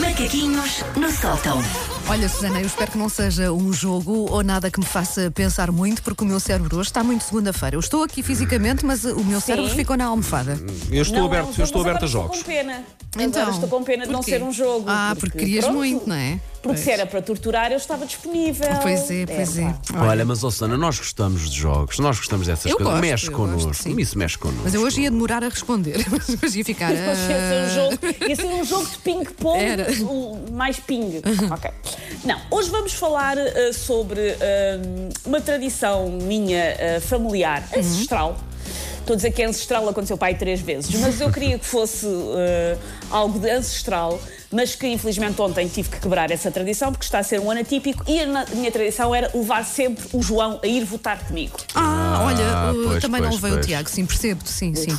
Macaquinhos no sótão. Olha, Susana, eu espero que não seja um jogo ou nada que me faça pensar muito, porque o meu cérebro hoje está muito segunda-feira. Eu estou aqui fisicamente, mas o meu cérebro ficou na almofada. Eu estou Não é aberto, um eu jogo, estou mas aberto a agora jogos. Estou com pena. Então, agora estou com pena de não ser um jogo. Ah, porque querias pronto, muito, não é? Porque se era para torturar, eu estava disponível. Pois é, pois é. pá. Olha, mas Susana, nós gostamos de jogos, nós gostamos dessas Eu coisas. gosto, mexe eu connosco, gosto, sim. isso mexe connosco. Mas eu hoje ia demorar a responder, mas hoje ia ficar. Ia ser um jogo, ia ser um jogo de ping-pong Era. mais ping. Ok. Não, hoje vamos falar uh, sobre um, uma tradição minha uh, familiar, ancestral. Estou a dizer que é ancestral, aconteceu pai três vezes, mas eu queria que fosse uh, algo de ancestral, mas que infelizmente ontem tive que quebrar essa tradição porque está a ser um ano atípico e a minha tradição era levar sempre o João a ir votar comigo. Ah, olha, uh, pois, também não pois, veio o. Tiago, sim, percebo-te, sim, sim.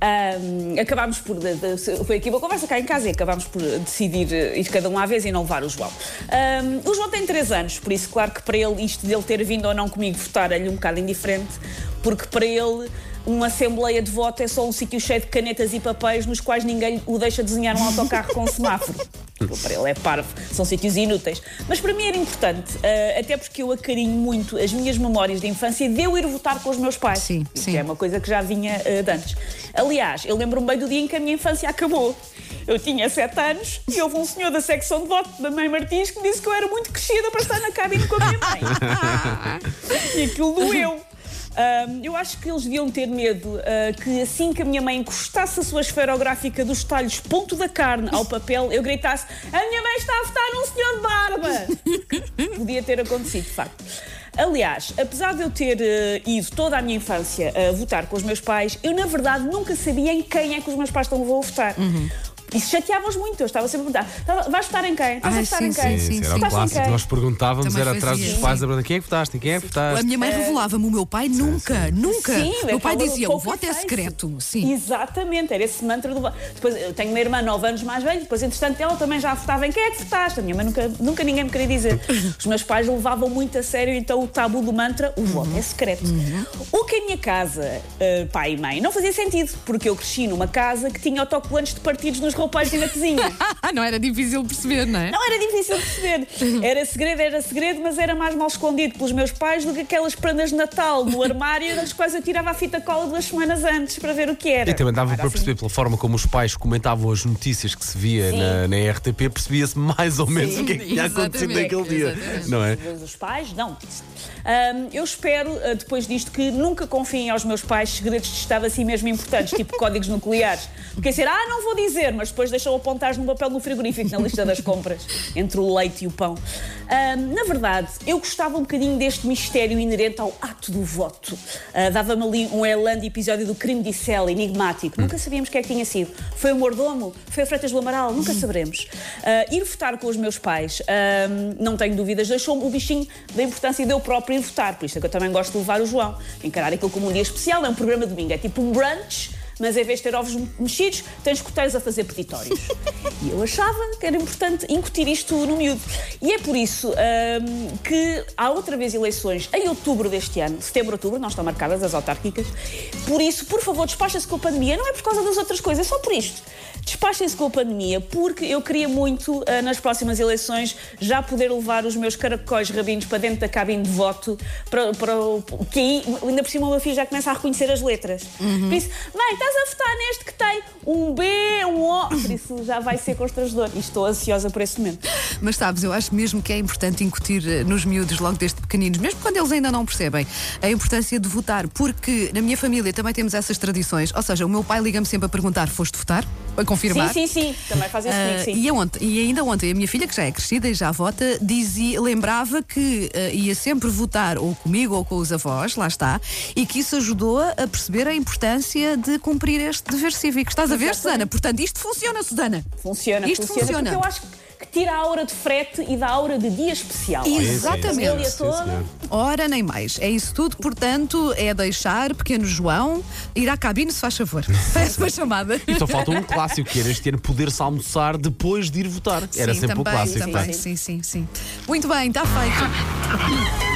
Ahm, acabámos por. de- de- foi aqui uma conversa cá em casa e acabámos por decidir eh, ir cada um à vez e não levar o João. Ahm, o João tem 3 anos, por isso, claro que para ele isto dele ter vindo ou não comigo votar é-lhe um bocado indiferente, porque para ele. Uma assembleia de voto é só um sítio cheio de canetas e papéis nos quais ninguém o deixa desenhar um autocarro com um semáforo. Para ele é parvo, são sítios inúteis. Mas para mim era importante, eh, até porque eu acarinho muito as minhas memórias de infância de eu ir votar com os meus pais. Sim, Isso sim. é uma coisa que já vinha eh, de antes. Aliás, eu lembro-me bem do dia em que a minha infância acabou. Eu tinha 7 anos e houve um senhor da secção de voto da mãe Martins que me disse que eu era muito crescida para estar na cabine com a minha mãe. e aquilo doeu. Ahm, eu acho que eles deviam ter medo ah, que assim que a minha mãe encostasse a sua esferográfica dos talhos ponto da carne ao papel, eu gritasse a minha mãe está a votar num senhor de barba! Podia ter acontecido, de facto. Aliás, apesar de eu ter eh, ido toda a minha infância a votar com os meus pais, eu na verdade nunca sabia em quem é que os meus pais estão a votar. Isso chateava-os muito, eu estava sempre a perguntar: "Estava- vais votar em quem? Estás a votar sim, em quem? sim, Sim, sim, era em clássico. quem?" Nós perguntávamos, Também era atrás fazia, dos pais, a quem é que votaste? Em quem é que A votaste? minha mãe revelava-me, o meu pai nunca, nunca. Sim, o meu pai dizia: o voto é secreto. Sim. Exatamente, era esse mantra do voto. Depois, eu tenho uma irmã 9 anos mais velha, depois, entretanto, ela também já votava em quem é que votaste? A minha mãe nunca, nunca ninguém me queria dizer. Os meus pais levavam muito a sério, então, o tabu do mantra, o voto é secreto. O que em minha casa, eh, pai e mãe, não fazia sentido, porque eu cresci numa casa que tinha autocolantes de partidos nos e na cozinha. não era difícil perceber, não é? Não era difícil perceber. Era segredo, era segredo, mas era mais mal escondido pelos meus pais do que aquelas prendas de Natal no armário das quais eu tirava a fita cola duas semanas antes para ver o que era. E também dava Era para assim. perceber pela forma como os pais comentavam as notícias que se via na, na RTP, percebia-se mais ou menos Sim, o que é que tinha acontecido naquele dia. exatamente. Não é? Os pais, não. Ahm, eu espero, ah, depois disto, que nunca confiem aos meus pais segredos de Estado assim mesmo importantes, tipo códigos nucleares. Porque ser, ah, não vou dizer, mas depois deixam apontar num papel no frigorífico, na lista das compras, entre o leite e o pão. Ahm, na verdade, eu gostava um bocadinho deste mistério inerente ao ato do voto. Ah, Dava-me ali um elan de episódio do crime de Cell, enigmático. Nunca sabíamos quem é que tinha sido. Foi o mordomo? Foi a Freitas do Amaral? Nunca saberemos. Ah, ir votar com os meus pais, não tenho dúvidas, deixou-me o bichinho da importância de eu próprio ir votar. Por isso é que eu também gosto de levar o João. Encarar aquilo como um dia especial, é um programa de domingo, é tipo um brunch. Mas em vez de ter ovos mexidos, tens coteiros a fazer peditórios. E eu achava que era importante incutir isto no miúdo. E é por isso ahm, que há outra vez eleições em outubro deste ano, setembro, outubro, não estão marcadas as autárquicas. Por isso, por favor, despachem-se com a pandemia. Não é por causa das outras coisas, é só por isto. Despachem-se com a pandemia, porque eu queria muito, ah, nas próximas eleições, já poder levar os meus caracóis rabinos para dentro da cabine de voto, para, para, que aí, ainda por cima, o meu filho já começa a reconhecer as letras. Por isso, mãe, estás a votar neste que tem um B, um O. Por isso já vai ser constrangedor. E estou ansiosa por esse momento. Mas sabes, eu acho mesmo que é importante incutir eh, nos miúdos logo desde pequeninos, mesmo quando eles ainda não percebem, a importância de votar, porque na minha família também temos essas tradições. Ou seja, o meu pai liga-me sempre a perguntar: foste votar? A confirmar. Sim, sim, sim. Também faz isso comigo, Ah, sim. e, ontem, e ainda ontem, a minha filha, que já é crescida e já vota, dizia, lembrava que ah, ia sempre votar ou comigo ou com os avós, lá está, e que isso ajudou-a a perceber a importância de cumprir este dever cívico. Estás a ver, Exatamente. Susana? Portanto, isto funciona, Susana. Funciona, Isto funciona, funciona. Porque eu acho que tira a aura de frete e dá a aura de dia especial. Exatamente. Sim, toda. Ora, nem mais. É isso tudo, portanto, é deixar pequeno João ir à cabine, se faz favor. Parece uma chamada. E só falta um clássico, que era este ano poder-se almoçar depois de ir votar. Era sim, sempre também, o clássico. Também, tá? sim, sim, sim. Muito bem, está feito.